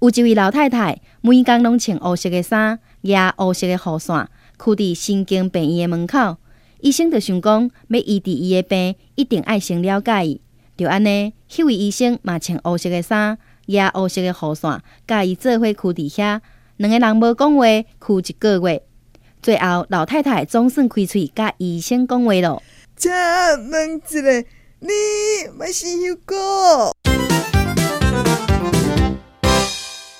有一位老太太，每天拢穿黑色的衫，压黑色的雨伞，徛伫神经病院的门口。医生就想讲，要医治伊的病，一定爱先了解伊。就安尼，迄位医生嘛穿黑色的衫，压黑色的雨伞，甲伊做伙徛伫遐。两个人无讲话，徛一个月。最后，老太太总算开喙，甲医生讲话咯。请问一个，你要生休过？